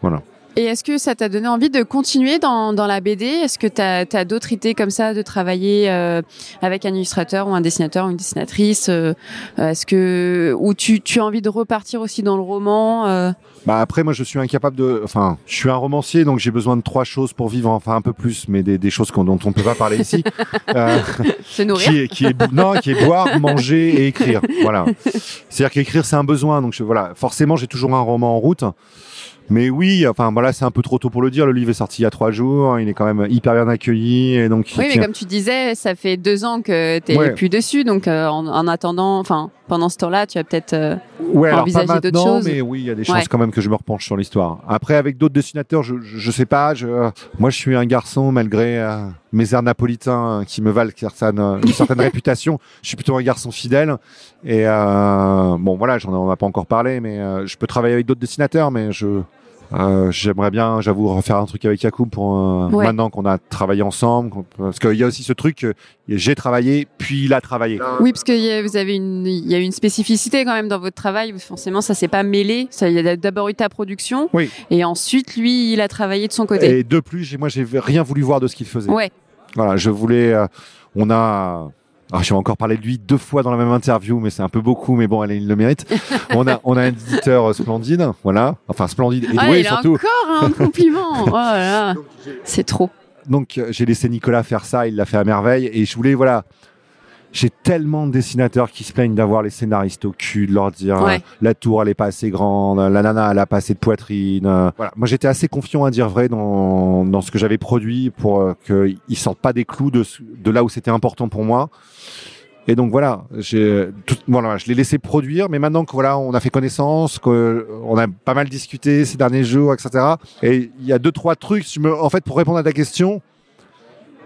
Voilà. Et est-ce que ça t'a donné envie de continuer dans, dans la BD Est-ce que tu as, d'autres idées comme ça de travailler euh, avec un illustrateur ou un dessinateur ou une dessinatrice euh, Est-ce que ou tu, tu as envie de repartir aussi dans le roman euh? Bah après, moi, je suis incapable de. Enfin, je suis un romancier, donc j'ai besoin de trois choses pour vivre. Enfin, un peu plus, mais des, des choses dont on peut pas parler ici. [LAUGHS] Euh, Se nourrir qui est, qui est non, qui est boire, [LAUGHS] manger et écrire. Voilà. C'est-à-dire qu'écrire c'est un besoin. Donc je, voilà, forcément, j'ai toujours un roman en route. Mais oui, enfin voilà, c'est un peu trop tôt pour le dire. Le livre est sorti il y a trois jours. Il est quand même hyper bien accueilli et donc. Oui, mais tient- comme tu disais, ça fait deux ans que tu Ouais. plus dessus, donc euh, en, en attendant, enfin pendant ce temps-là, tu as peut-être. euh, Ouais, envisager d'autres choses. mais oui, il y a des chances Ouais. quand même que je me repenche sur l'histoire. Après, avec d'autres dessinateurs, je, je, je sais pas. Je, moi, je suis un garçon malgré euh, mes airs napolitains euh, qui me valent certaine, une certaine [LAUGHS] réputation. Je suis plutôt un garçon fidèle. Et euh, bon, voilà, j'en ai, on n'a pas encore parlé, mais euh, je peux travailler avec d'autres dessinateurs, mais je euh, J'aimerais bien, j'avoue, refaire un truc avec Yacoub pour euh, Ouais. maintenant qu'on a travaillé ensemble, parce qu'il y a aussi ce truc, que j'ai travaillé, puis il a travaillé. Oui, parce que y a- vous avez une, il y a une spécificité quand même dans votre travail. Forcément, ça s'est pas mêlé. Ça, il y a d'abord eu ta production, Oui. et ensuite lui, il a travaillé de son côté. Et de plus, moi, j'ai rien voulu voir de ce qu'il faisait. Ouais. Voilà, je voulais. euh, on a. Ah, je vais encore parler de lui deux fois dans la même interview, mais c'est un peu beaucoup, mais bon, allez, il le mérite. on a, on a un éditeur euh, splendide, voilà. Enfin, splendide et Ah, doué il a surtout. encore un compliment. [LAUGHS] oh là c'est trop. Donc, euh, j'ai laissé Nicolas faire ça, il l'a fait à merveille. Et je voulais, voilà. J'ai tellement de dessinateurs qui se plaignent d'avoir les scénaristes au cul, de leur dire Ouais. euh, la tour elle est pas assez grande, la nana elle a pas assez de poitrine. euh. Voilà. Moi j'étais assez confiant à dire vrai dans, dans ce que j'avais produit pour euh, qu'ils sortent pas des clous de, de là où c'était important pour moi. Et donc voilà, j'ai tout, voilà, je l'ai laissé produire, mais maintenant que voilà, on a fait connaissance, qu'on a pas mal discuté ces derniers jours, etc. Et il y a deux trois trucs. je me- en fait, pour répondre à ta question,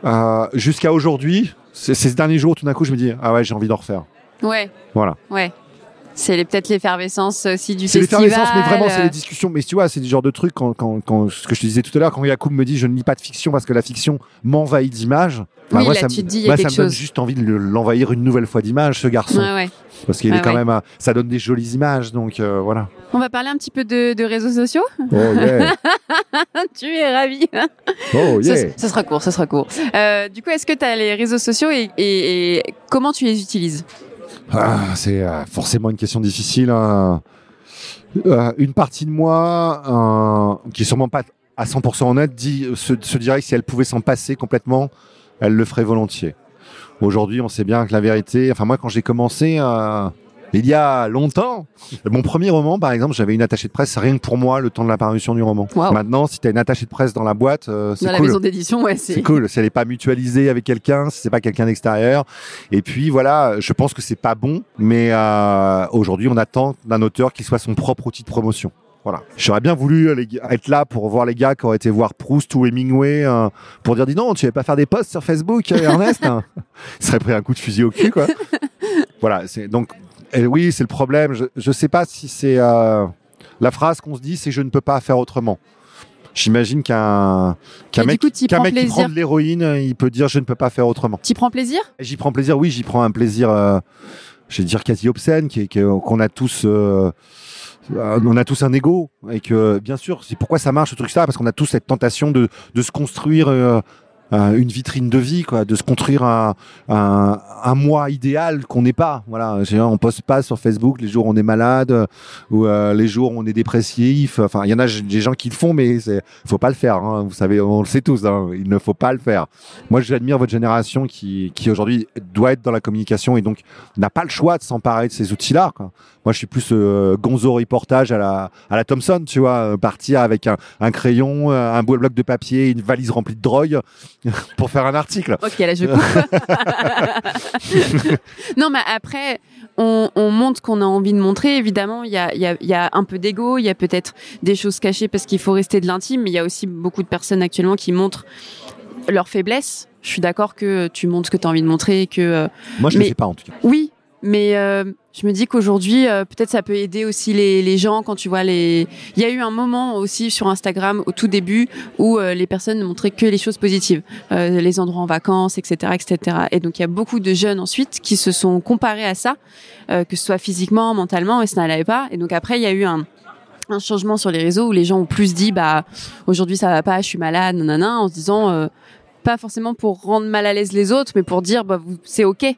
euh, jusqu'à aujourd'hui, ces, derniers jours, tout d'un coup, je me dis ah ouais, j'ai envie d'en refaire. Ouais. Voilà. Ouais. C'est peut-être l'effervescence aussi du C'est festival. l'effervescence, mais vraiment, c'est euh, les discussions. Mais tu vois, c'est du genre de truc quand, quand, quand ce que je te disais tout à l'heure, quand Yacoub me dit je ne lis pas de fiction parce que la fiction m'envahit d'images. bah, Oui, moi, là, ça, tu te dis, y a moi, ça me donne juste envie de le- l'envahir une nouvelle fois d'images, ce garçon, ouais. parce qu'il est quand ouais. même, ça donne des jolies images, donc euh, voilà. On va parler un petit peu de, de réseaux sociaux. Oh yeah, [LAUGHS] tu es ravi. oh Ça, yeah. ça sera court, ça sera court. Euh, du coup, est-ce que tu as les réseaux sociaux et, et- et comment tu les utilises? Ah, c'est euh, forcément une question difficile. hein. Euh, une partie de moi, euh, qui est sûrement pas à 100% honnête, dit, se, se dirait que si elle pouvait s'en passer complètement, elle le ferait volontiers. Aujourd'hui, on sait bien que la vérité. Enfin, moi, quand j'ai commencé, il y a longtemps, mon premier roman, par exemple, j'avais une attachée de presse rien que pour moi le temps de la parution du roman. Waouh. Maintenant, si tu as une attachée de presse dans la boîte, euh, c'est Dans la cool. maison d'édition, ouais, c'est. Cool. Si elle n'est pas mutualisée avec quelqu'un, si c'est pas quelqu'un d'extérieur. Et puis voilà, je pense que c'est pas bon, mais euh, aujourd'hui, on attend d'un auteur qu'il soit son propre outil de promotion. Voilà. J'aurais bien voulu euh, être là pour voir les gars qui auraient été voir Proust ou Hemingway euh, pour dire dis non, tu vas pas faire des posts sur Facebook, euh, Ernest? [LAUGHS] Il serait pris un coup de fusil au cul, quoi. [LAUGHS] voilà. C'est donc et oui, c'est le problème. Je je sais pas si c'est euh, la phrase qu'on se dit, c'est je ne peux pas faire autrement. J'imagine qu'un qu'un mec, coup, mec qui prend de l'héroïne, il peut dire je ne peux pas faire autrement. T'y prends plaisir? J'y prends plaisir, oui, j'y prends un plaisir, euh, je vais dire quasi obscène, qu'on a tous. euh, euh, on a tous un ego et que bien sûr c'est pourquoi ça marche ce truc là parce qu'on a tous cette tentation de, de se construire euh, euh, une vitrine de vie quoi de se construire un, un, un moi idéal qu'on n'est pas voilà on poste pas sur Facebook les jours où on est malade euh, ou euh, les jours où on est dépressif enfin il y en a des gens qui le font mais c'est faut pas le faire hein. vous savez on le sait tous hein. il ne faut pas le faire moi j'admire votre génération qui qui aujourd'hui doit être dans la communication et donc n'a pas le choix de s'emparer de ces outils là quoi. Moi, je suis plus euh, gonzo reportage à la, à la Thompson, tu vois, euh, partir avec un, un crayon, euh, un beau bloc de papier, une valise remplie de drogue [LAUGHS] pour faire un article. Ok, là je coupe. [LAUGHS] non, mais après, on, on montre ce qu'on a envie de montrer. Évidemment, il y a, il y, a, y a un peu d'ego, il y a peut-être des choses cachées parce qu'il faut rester de l'intime, mais il y a aussi beaucoup de personnes actuellement qui montrent leurs faiblesses. Je suis d'accord que tu montres ce que tu as envie de montrer, et que euh, Moi, je ne sais pas en tout cas. oui, mais euh, je me dis qu'aujourd'hui, euh, peut-être ça peut aider aussi les, les gens quand tu vois les. Il y a eu un moment aussi sur Instagram au tout début où euh, les personnes ne montraient que les choses positives, euh, les endroits en vacances, etc., etc. Et donc il y a beaucoup de jeunes ensuite qui se sont comparés à ça, euh, que ce soit physiquement, mentalement, et ça n'allait pas. Et donc après, il y a eu un un changement sur les réseaux où les gens ont plus dit bah aujourd'hui ça va pas, je suis malade, nanana, en se disant euh, pas forcément pour rendre mal à l'aise les autres, mais pour dire bah c'est ok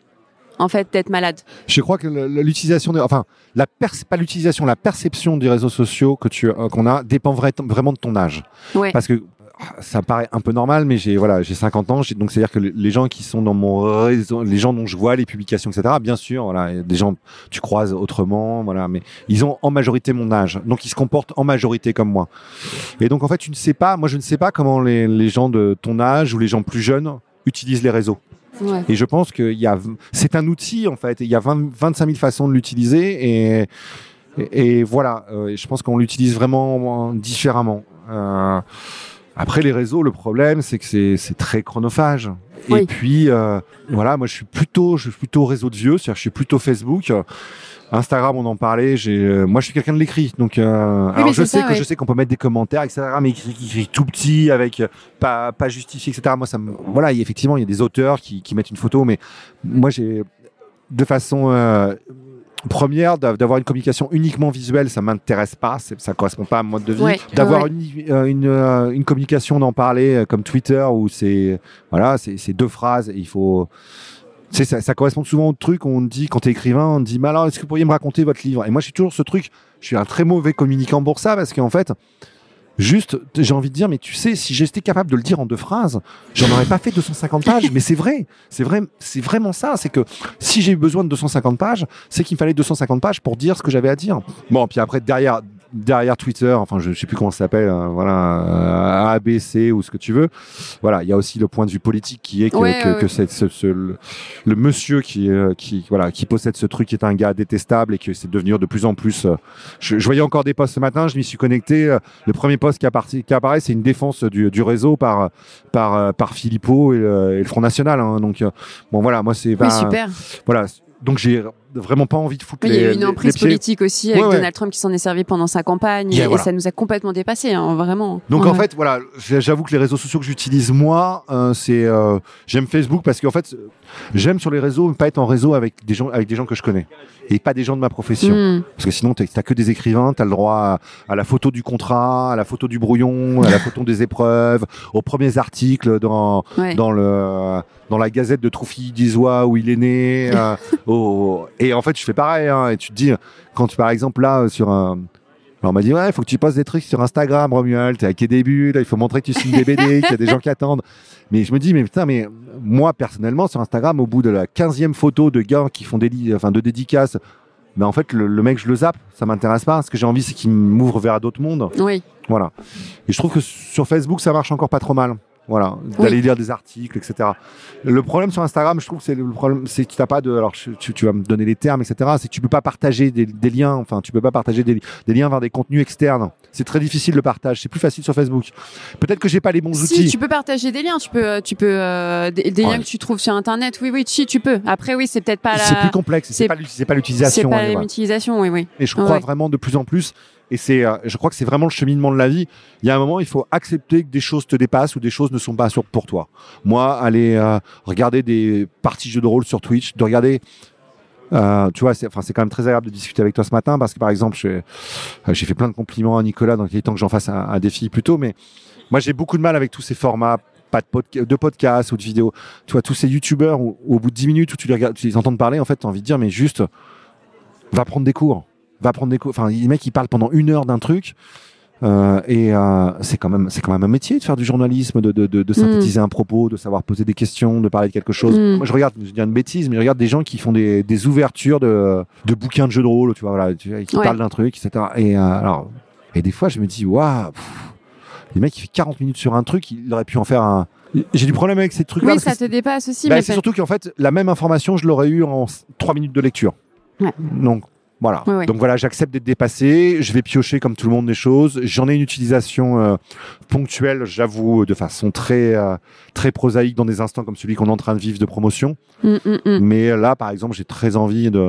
en fait d'être malade. Je crois que l'utilisation, enfin, la pas l'utilisation, la perception des réseaux sociaux que tu, euh, qu'on a dépend vra- vraiment de ton âge. Ouais. Parce que ah, ça paraît un peu normal, mais j'ai voilà, j'ai 50 ans, donc c'est à dire que le- les gens qui sont dans mon réseau, les gens dont je vois les publications, etc. Bien sûr, voilà, des gens tu croises autrement, voilà, mais ils ont en majorité mon âge, donc ils se comportent en majorité comme moi. Et donc en fait, tu ne sais pas, moi je ne sais pas comment les, les gens de ton âge ou les gens plus jeunes utilisent les réseaux. Et je pense a, c'est un outil en fait. Il y a 20 25 000 façons de l'utiliser et, et, voilà. euh, je pense qu'on l'utilise vraiment euh, différemment. Euh, après les réseaux, le problème c'est que c'est, très chronophage. Et puis euh, voilà, moi je suis plutôt, je suis plutôt réseau de vieux, c'est-à-dire je suis plutôt Facebook. Instagram, on en parlait. J'ai, euh, moi, je suis quelqu'un de l'écrit, donc euh, alors je sais ça, que ouais. je sais qu'on peut mettre des commentaires, etc. Mais écrit, écrit tout petit, avec euh, pas pas justifié, etc. Moi, ça me, voilà, il y a- effectivement, il y a des auteurs qui, qui mettent une photo, mais moi, j'ai de façon euh, première d'av- d'avoir une communication uniquement visuelle, ça m'intéresse pas, ça correspond pas à mon mode de vie. Ouais, D'avoir ouais. une, euh, une, euh, une communication d'en parler euh, comme Twitter où c'est voilà, c'est deux phrases et il faut ça, ça correspond souvent au truc où on dit, quand t'es écrivain, on te dit, mais alors, est-ce que vous pourriez me raconter votre livre? Et moi, je suis toujours ce truc, je suis un très mauvais communicant pour ça, parce qu'en fait, juste, j'ai envie de dire, mais tu sais, si j'étais capable de le dire en deux phrases, j'en aurais pas fait 250 [LAUGHS] pages, mais c'est vrai, c'est vrai, c'est vraiment ça, c'est que si j'ai eu besoin de 250 pages, c'est qu'il me fallait 250 pages pour dire ce que j'avais à dire. Bon, puis après, derrière, derrière Twitter, enfin, je sais plus comment ça s'appelle, euh, voilà, euh, ABC ou ce que tu veux, voilà, il y a aussi le point de vue politique qui est que, Ouais, que, ouais, que c'est ce, ce- le, le monsieur qui, euh, qui, voilà, qui possède ce truc est un gars détestable et que c'est devenu de plus en plus. euh, je, je voyais encore des posts ce matin, je m'y suis connecté. euh, le premier post qui, apparti- qui apparaît, c'est une défense du, du réseau par, par, par Philippot et le, et le Front National. hein. donc, bon, voilà, moi, c'est. Super. Voilà. Donc, j'ai vraiment pas envie de foutre Oui, les. il y a eu une emprise politique aussi avec Ouais, ouais. Donald Trump qui s'en est servi pendant sa campagne Yeah, et voilà. ça nous a complètement dépassé, hein, vraiment. Donc Ouais. en fait, voilà, j'avoue que les réseaux sociaux que j'utilise moi, euh, c'est euh, j'aime Facebook parce qu'en fait, j'aime sur les réseaux ne pas être en réseau avec des gens avec des gens que je connais et pas des gens de ma profession. Hmm. Parce que sinon, t'as que des écrivains, t'as le droit à, à la photo du contrat, à la photo du brouillon, à la photo des épreuves, aux premiers articles dans dans le dans la gazette de Troufy d'Isois où il est né. euh, [LAUGHS] au- et en fait, je fais pareil. Hein, et tu te dis, quand tu, par exemple là sur un alors on m'a dit ouais, il faut que tu postes des trucs sur Instagram, Romuald. T'es avec tes débuts, là, il faut montrer que tu signes des BD, qu'il y a des gens qui attendent. Mais je me dis mais putain, mais moi personnellement sur Instagram, au bout de la 15e photo de gars qui font des, enfin de dédicaces, mais en fait le, le mec je le zappe, ça m'intéresse pas. Ce que j'ai envie c'est qu'il m'ouvre vers d'autres mondes. Oui. Voilà. Et je trouve que sur Facebook, ça marche encore pas trop mal. Voilà, d'aller Oui. lire des articles, etc. Le problème sur Instagram, je trouve, c'est le problème, c'est que tu n'as pas de. Alors, tu, tu vas me donner les termes, etc. C'est que tu peux pas partager des, des liens. Enfin, tu peux pas partager des, des liens vers des contenus externes. C'est très difficile le partage. C'est plus facile sur Facebook. Peut-être que j'ai pas les bons Si outils. tu peux partager des liens, tu peux, euh, tu peux euh, des, des Ouais. liens que tu trouves sur internet. Oui, oui, si tu peux. Après, oui, c'est peut-être pas C'est la. plus complexe. C'est c'est- pas, l'ut- c'est pas C'est l'utilisation. Oui, oui. Et je crois Ouais. vraiment de plus en plus. Et c'est, euh, je crois que c'est vraiment le cheminement de la vie. Il y a un moment, il faut accepter que des choses te dépassent ou des choses ne sont pas sûres pour toi. Moi, aller euh, regarder des parties jeux de rôle sur Twitch, de regarder euh, tu vois, c'est, quand même très agréable de discuter avec toi ce matin parce que par exemple, j'ai, fait plein de compliments à Nicolas, donc il est temps que j'en fasse un, défi plus tôt. Mais moi, j'ai beaucoup de mal avec tous ces formats, pas de, podca- de podcasts ou de vidéos. Tu vois, tous ces youtubeurs où, au bout de 10 minutes où tu les tu les entends parler, en fait, t'as envie de dire, mais juste, va prendre des cours, va prendre des cours. Enfin, les mecs, ils parlent pendant une heure d'un truc. Euh, et euh, c'est quand même c'est quand même un métier de faire du journalisme, de, de, de, de synthétiser un propos, de savoir poser des questions, de parler de quelque chose. Mm. Moi, je regarde, je dis une bêtise, mais je regarde des gens qui font des, des ouvertures de, de bouquins de jeux de rôle, tu vois, voilà, tu vois, qui Ouais. parlent d'un truc, etc. Et euh, alors, et des fois, je me dis, waouh, les mecs, il fait 40 minutes sur un truc, il aurait pu en faire un. J'ai du problème avec ces trucs-là. Oui, ça te dépasse aussi. bah, mais c'est surtout qu'en fait, la même information, je l'aurais eu en 3 minutes de lecture. Ouais. Donc, voilà. Donc voilà, j'accepte d'être dépassé. Je vais piocher comme tout le monde des choses. J'en ai une utilisation euh, ponctuelle, j'avoue, de façon très euh, très prosaïque dans des instants comme celui qu'on est en train de vivre de promotion. Mm, mm, mm. Mais là, par exemple, j'ai très envie de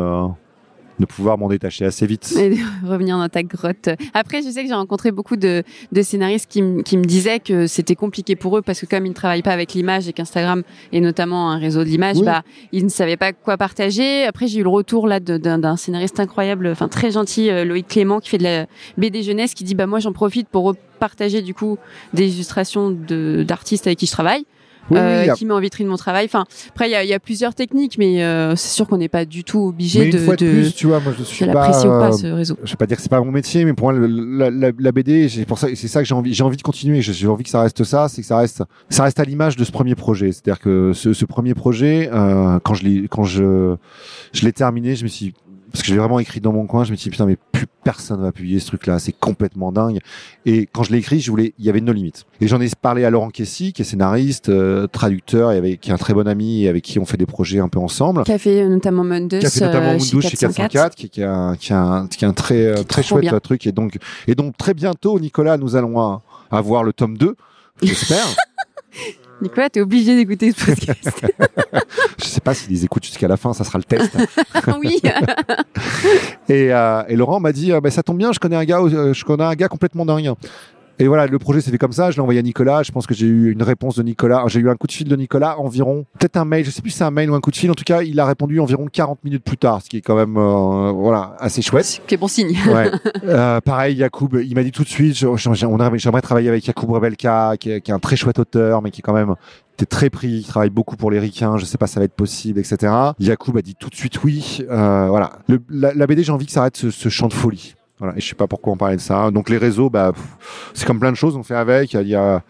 de pouvoir m'en détacher assez vite. Et de [LAUGHS] revenir dans ta grotte. Après, je sais que j'ai rencontré beaucoup de, de scénaristes qui, qui me disaient que c'était compliqué pour eux parce que comme ils ne travaillent pas avec l'image et qu'Instagram est notamment un réseau de l'image, Oui. bah ils ne savaient pas quoi partager. Après, j'ai eu le retour là d'un d'un scénariste incroyable, enfin très gentil, euh, Loïc Clément, qui fait de la BD jeunesse, qui dit bah moi j'en profite pour partager du coup des illustrations de d'artistes avec qui je travaille. Oui, euh, y a- qui met en vitrine mon travail. Enfin, après, il y y a plusieurs techniques, mais euh, c'est sûr qu'on n'est pas du tout obligé une de, fois de, de, plus, tu vois, moi je suis pas. ou pas euh, ce réseau. je vais pas dire que c'est pas mon métier, mais pour moi, le- la, la, la BD, c'est pour ça, c'est ça que j'ai envie, j'ai envie de continuer. J'ai j'ai envie que ça reste ça, c'est que ça reste, ça reste à l'image de ce premier projet. C'est-à-dire que ce, ce premier projet, euh, quand je l'ai, quand je, je l'ai terminé, je me suis, parce que je l'ai vraiment écrit dans mon coin, je me suis dit putain, mais plus personne va publier ce truc-là, c'est complètement dingue. Et quand je l'ai écrit, je voulais, il y avait no limite. Et j'en ai parlé à Laurent Kessy, qui est scénariste, euh, traducteur, et avec, qui est un très bon ami, et avec qui on fait des projets un peu ensemble Qui a fait euh, notamment Mundus, qui a fait notamment euh, Mundus chez 404, qui, qui, a, un- qui, a un, qui a un très, euh, très chouette bien. truc. Et donc, et donc, très bientôt, Nicolas, nous allons avoir le tome 2, j'espère. [LAUGHS] Nicolas, t'es obligé d'écouter ce podcast. [LAUGHS] Je sais pas s'ils écoutent jusqu'à la fin, ça sera le test. [LAUGHS] oui. [LAUGHS] et, euh, et Laurent m'a dit, euh, bah, ça tombe bien, je connais un gars, euh, je connais un gars complètement dingue. Et voilà, le projet s'est fait comme ça. Je l'ai envoyé à Nicolas. Je pense que j'ai eu une réponse de Nicolas. J'ai eu un coup de fil de Nicolas environ, peut-être un mail. Je sais plus si c'est un mail ou un coup de fil. En tout cas, il a répondu environ 40 minutes plus tard, ce qui est quand même, euh, voilà, assez chouette. C'est bon signe. Ouais. [LAUGHS] Euh, pareil, Yacoub, il m'a dit tout de suite, j'aimerais travailler avec Yacoub Rebelka, qui est, qui est un très chouette auteur, mais qui est quand même t'es très pris, il travaille beaucoup pour les ricains, je sais pas si ça va être possible, etc. Yacoub a dit tout de suite oui. Euh, voilà. Le, la, la BD, j'ai envie que ça arrête ce, ce champ de folie. Voilà. Et je sais pas pourquoi on parlait de ça. Donc les réseaux, bah, c'est comme plein de choses, on fait avec. Il y a-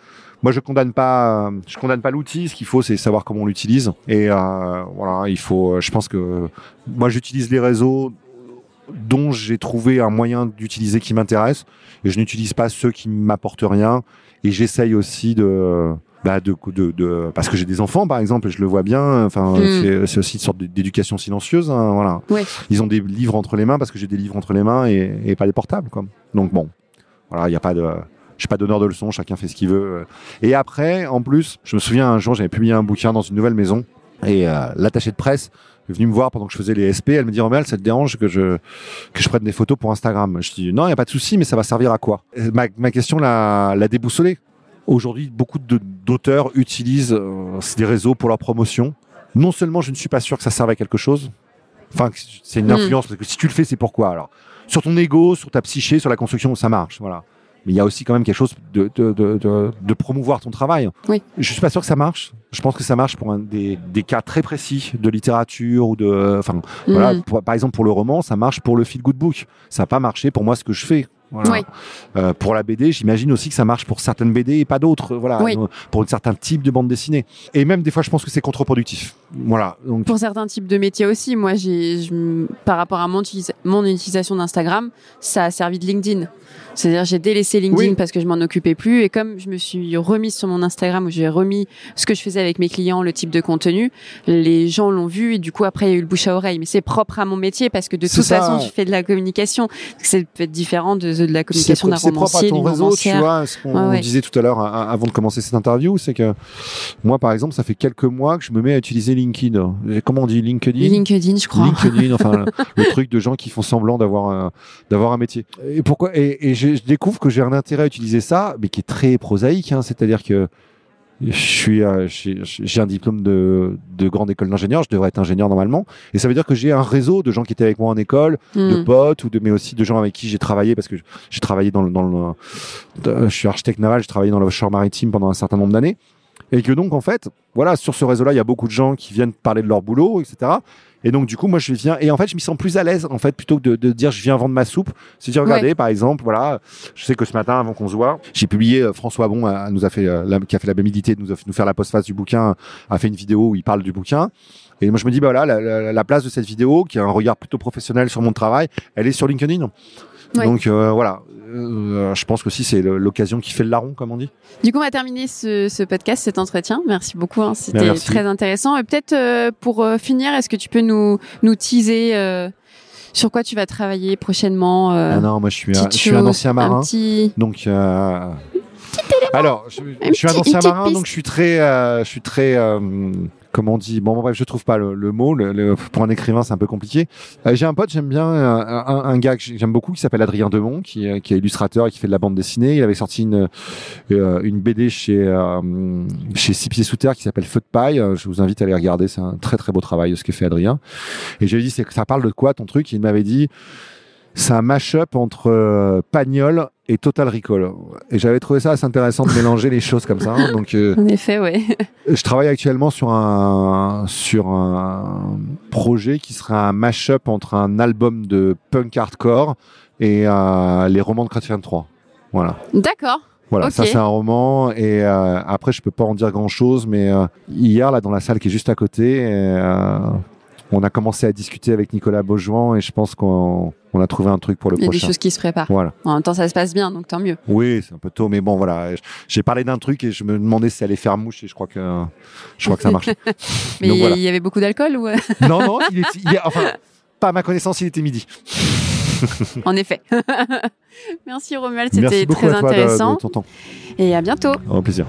moi, je condamne pas, euh, je condamne pas l'outil. Ce qu'il faut, c'est savoir comment on l'utilise. Et euh, voilà, il faut. Je pense que moi, j'utilise les réseaux dont j'ai trouvé un moyen d'utiliser qui m'intéresse et je n'utilise pas ceux qui m'apportent rien et j'essaye aussi de bah de, de, de parce que j'ai des enfants par exemple et je le vois bien enfin Mm. c'est aussi une sorte d'éducation silencieuse hein, voilà Ouais. ils ont des livres entre les mains parce que j'ai des livres entre les mains et, et pas des portables donc bon voilà il y a pas de je suis pas donneur de leçons chacun fait ce qu'il veut et après en plus je me souviens un jour j'avais publié un bouquin dans une nouvelle maison et euh, l'attaché de presse est venue me voir pendant que je faisais les SP. Elle me dit, Rommel, ça te dérange que je, que je prenne des photos pour Instagram? Je dis, non, il n'y a pas de souci, mais ça va servir à quoi? Euh, Ma, ma question l'a, l'a déboussolé. Aujourd'hui, beaucoup d'auteurs utilisent euh, des réseaux pour leur promotion. Non seulement je ne suis pas sûr que ça serve à quelque chose, enfin, c'est une Mm. influence, parce que si tu le fais, c'est pourquoi? Alors, sur ton ego, sur ta psyché, sur la construction, ça marche, voilà. Mais il y a aussi quand même quelque chose de, de, de, de, de promouvoir ton travail. Oui. Je suis pas sûr que ça marche. Je pense que ça marche pour un, des, des cas très précis de littérature ou de, enfin, voilà, Mm. pour- par exemple, pour le roman, ça marche pour le feel good book. Ça n'a pas marché pour moi ce que je fais. Voilà. Oui. Euh, pour la BD, j'imagine aussi que ça marche pour certaines BD et pas d'autres. Voilà, Oui. Euh, pour un certain type de bande dessinée. Et même des fois, je pense que c'est contre-productif. Voilà. Donc, Pour certains types de métiers aussi, moi, j'ai, par rapport à mon, mon utilisation d'Instagram, ça a servi de LinkedIn. C'est-à-dire, j'ai délaissé LinkedIn Oui. parce que je m'en occupais plus. Et comme je me suis remise sur mon Instagram où j'ai remis ce que je faisais avec mes clients, le type de contenu, les gens l'ont vu et du coup, après, il y a eu le bouche à oreille. Mais c'est propre à mon métier parce que de toute ça. façon, je fais de la communication. C'est peut-être différent de de, la communication d'un romancier, d'une romancière. Tu vois, ce qu'on disait tout à l'heure avant de commencer cette interview, c'est que moi, par exemple, ça fait quelques mois que je me mets à utiliser LinkedIn. Comment on dit? LinkedIn? LinkedIn, je crois. LinkedIn, enfin le [LAUGHS] truc de gens qui font semblant d'avoir un, d'avoir un métier. Et pourquoi? Et, je, découvre que j'ai un intérêt à utiliser ça, mais qui est très prosaïque. Hein, C'est-à-dire que je suis, j'ai un diplôme de, de grande école d'ingénieur. Je devrais être ingénieur normalement, et ça veut dire que j'ai un réseau de gens qui étaient avec moi en école, de hmm. potes ou de, mais aussi de gens avec qui j'ai travaillé parce que j'ai travaillé dans le, dans le, je suis architecte naval, j'ai travaillé dans le offshore maritime pendant un certain nombre d'années, et que donc en fait, voilà, sur ce réseau-là, il y a beaucoup de gens qui viennent parler de leur boulot, etc. Et donc, du coup, moi, je viens, et en fait, je m'y sens plus à l'aise, en fait, plutôt que de, dire je viens vendre ma soupe. Si tu regardais, par exemple, voilà, je sais que ce matin, avant qu'on se voit, j'ai publié, euh, François Bon a, nous a fait, euh, qui a fait la bénédicité de nous, nous faire la postface du bouquin, a fait une vidéo où il parle du bouquin. Et moi, je me dis, bah voilà, la, la, place de cette vidéo, qui a un regard plutôt professionnel sur mon travail, elle est sur LinkedIn. Donc euh, voilà, euh, je pense que si c'est l'occasion qui fait le larron, comme on dit. Du coup, on va terminer ce, podcast, cet entretien. Merci beaucoup, hein. c'était très intéressant. Et peut-être euh, pour finir, est-ce que tu peux nous, nous teaser sur quoi tu vas travailler prochainement ah Non, moi je suis, un, je suis un ancien marin. Donc alors, je, je, suis un ancien marin, donc je suis très, je suis très comment on dit Bon, bref, je trouve pas le, mot. Le, pour un écrivain, c'est un peu compliqué. Euh, j'ai un pote, j'aime bien un, un, gars que j'aime beaucoup, qui s'appelle Adrien Demont, qui, qui, est illustrateur et qui fait de la bande dessinée. Il avait sorti une euh, une BD chez euh, chez Six Pieds sous terre qui s'appelle Feu de paille. Je vous invite à aller regarder. C'est un très très beau travail ce que fait Adrien. Et j'ai dit, c'est ça parle de quoi ton truc? Il m'avait dit c'est un mash-up entre euh, Pagnol et Total Recall. Et j'avais trouvé ça assez intéressant de mélanger les choses comme ça. Hein. Donc, euh, en effet, oui. Je travaille actuellement sur un sur un projet qui sera un mash-up entre un album de punk hardcore et euh, les romans de Chrétien 3. Voilà. D'accord. Voilà, ça c'est un roman et après je peux pas en dire grand chose, mais hier là dans la salle qui est juste à côté, on a commencé à discuter avec Nicolas Beaujouan et je pense qu'on a trouvé un truc pour le prochain. Il y a des choses qui se préparent. Voilà. En même temps, ça se passe bien, donc tant mieux. Oui, c'est un peu tôt, mais bon, voilà. J'ai parlé d'un truc et je me demandais si ça allait faire mouche et je crois que, je crois que ça marche. [LAUGHS] mais il y avait beaucoup d'alcool ou [LAUGHS] Non, non, il est, enfin, pas à ma connaissance, il était midi. [LAUGHS] en effet. Merci Romuald, c'était très intéressant. De, de ton temps. Et à bientôt. Au plaisir.